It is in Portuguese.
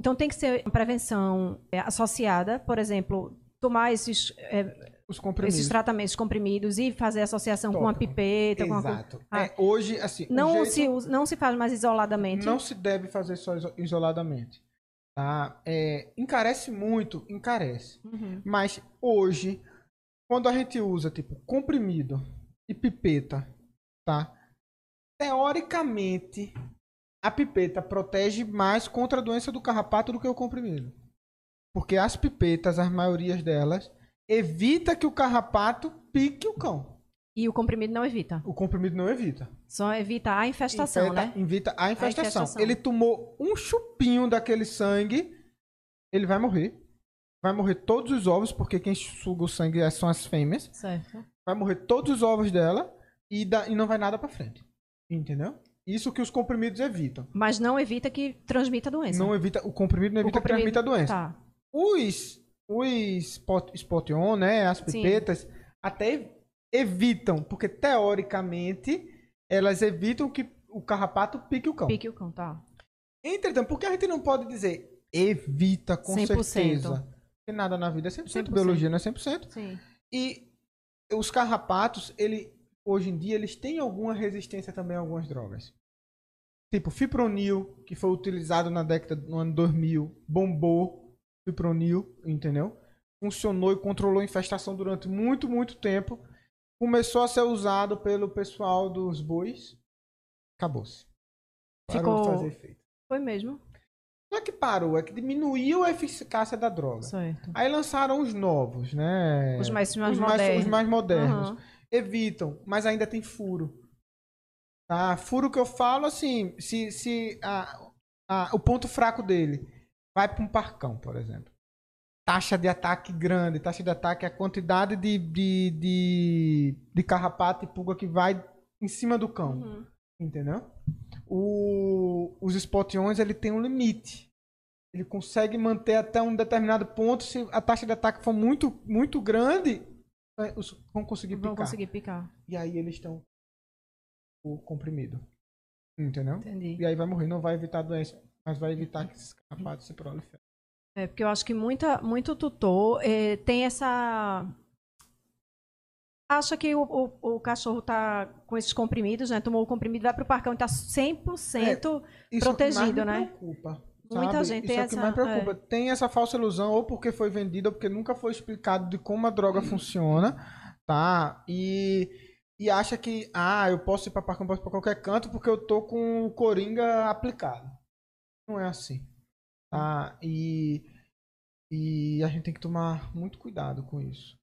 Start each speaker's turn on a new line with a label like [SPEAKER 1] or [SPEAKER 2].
[SPEAKER 1] Então tem que ser uma prevenção é, associada, por exemplo, tomar esses, é, esses tratamentos comprimidos e fazer associação Top. com a pipeta.
[SPEAKER 2] Exato.
[SPEAKER 1] Com
[SPEAKER 2] a... é, hoje, assim.
[SPEAKER 1] Não, se, não se faz mais isoladamente.
[SPEAKER 2] Não se deve fazer só isoladamente. Tá? É, encarece muito, encarece. Uhum. Mas hoje, quando a gente usa, tipo, comprimido e pipeta, tá? Teoricamente, a pipeta protege mais contra a doença do carrapato do que o comprimido. Porque as pipetas, as maiorias delas, evita que o carrapato pique o cão.
[SPEAKER 1] E o comprimido não evita.
[SPEAKER 2] O comprimido não evita.
[SPEAKER 1] Só evita a infestação,
[SPEAKER 2] evita,
[SPEAKER 1] né?
[SPEAKER 2] Evita a infestação. a infestação. Ele tomou um chupinho daquele sangue, ele vai morrer. Vai morrer todos os ovos, porque quem suga o sangue são as fêmeas.
[SPEAKER 1] Certo.
[SPEAKER 2] Vai morrer todos os ovos dela e, e não vai nada para frente. Entendeu? Isso que os comprimidos evitam.
[SPEAKER 1] Mas não evita que transmita a doença.
[SPEAKER 2] Não evita, o comprimido não evita comprimido, que transmita a doença. Tá. Os, os spot, spot on, né, as pipetas, Sim. até evitam, porque teoricamente elas evitam que o carrapato pique o cão.
[SPEAKER 1] Pique o cão, tá.
[SPEAKER 2] Entretanto, por que a gente não pode dizer evita com 100%. certeza? Porque nada na vida é 100%, 100%. biologia não é 100%.
[SPEAKER 1] Sim.
[SPEAKER 2] E os carrapatos, ele, hoje em dia, eles têm alguma resistência também a algumas drogas. Tipo, fipronil, que foi utilizado na década do ano 2000, bombou fipronil, entendeu? Funcionou e controlou a infestação durante muito, muito tempo. Começou a ser usado pelo pessoal dos bois. Acabou-se.
[SPEAKER 1] Parou Ficou... de fazer efeito. Foi mesmo?
[SPEAKER 2] Não é que parou, é que diminuiu a eficácia da droga.
[SPEAKER 1] Certo.
[SPEAKER 2] Aí lançaram os novos, né?
[SPEAKER 1] Os mais, mais
[SPEAKER 2] os
[SPEAKER 1] modernos.
[SPEAKER 2] Mais, os mais modernos. Uhum. Evitam, mas ainda tem furo. Tá? Furo que eu falo assim, se, se a, a, o ponto fraco dele vai para um parcão, por exemplo. Taxa de ataque grande, taxa de ataque é a quantidade de, de, de, de carrapato e pulga que vai em cima do cão. Uhum. Entendeu? O, os spotions ele tem um limite. Ele consegue manter até um determinado ponto. Se a taxa de ataque for muito, muito grande, é, vão conseguir
[SPEAKER 1] picar. Vão conseguir picar.
[SPEAKER 2] E aí eles estão o comprimido. Entendeu?
[SPEAKER 1] Entendi.
[SPEAKER 2] E aí vai morrer. Não vai evitar a doença, mas vai evitar que esses carrapatos se proliferem.
[SPEAKER 1] É, porque eu acho que muita, muito tutor é, tem essa. Acha que o, o, o, cachorro tá com esses comprimidos, né? Tomou o comprimido, vai pro parcão e tá 100% é, protegido, né?
[SPEAKER 2] Preocupa.
[SPEAKER 1] Muita
[SPEAKER 2] sabe?
[SPEAKER 1] gente
[SPEAKER 2] Isso
[SPEAKER 1] tem
[SPEAKER 2] é o que mais preocupa. É. Tem essa falsa ilusão, ou porque foi vendida, ou porque nunca foi explicado de como a droga funciona, tá? E e acha que, ah, eu posso ir para posso ir para qualquer canto porque eu tô com o Coringa aplicado. Não é assim. Tá? E, e a gente tem que tomar muito cuidado com isso.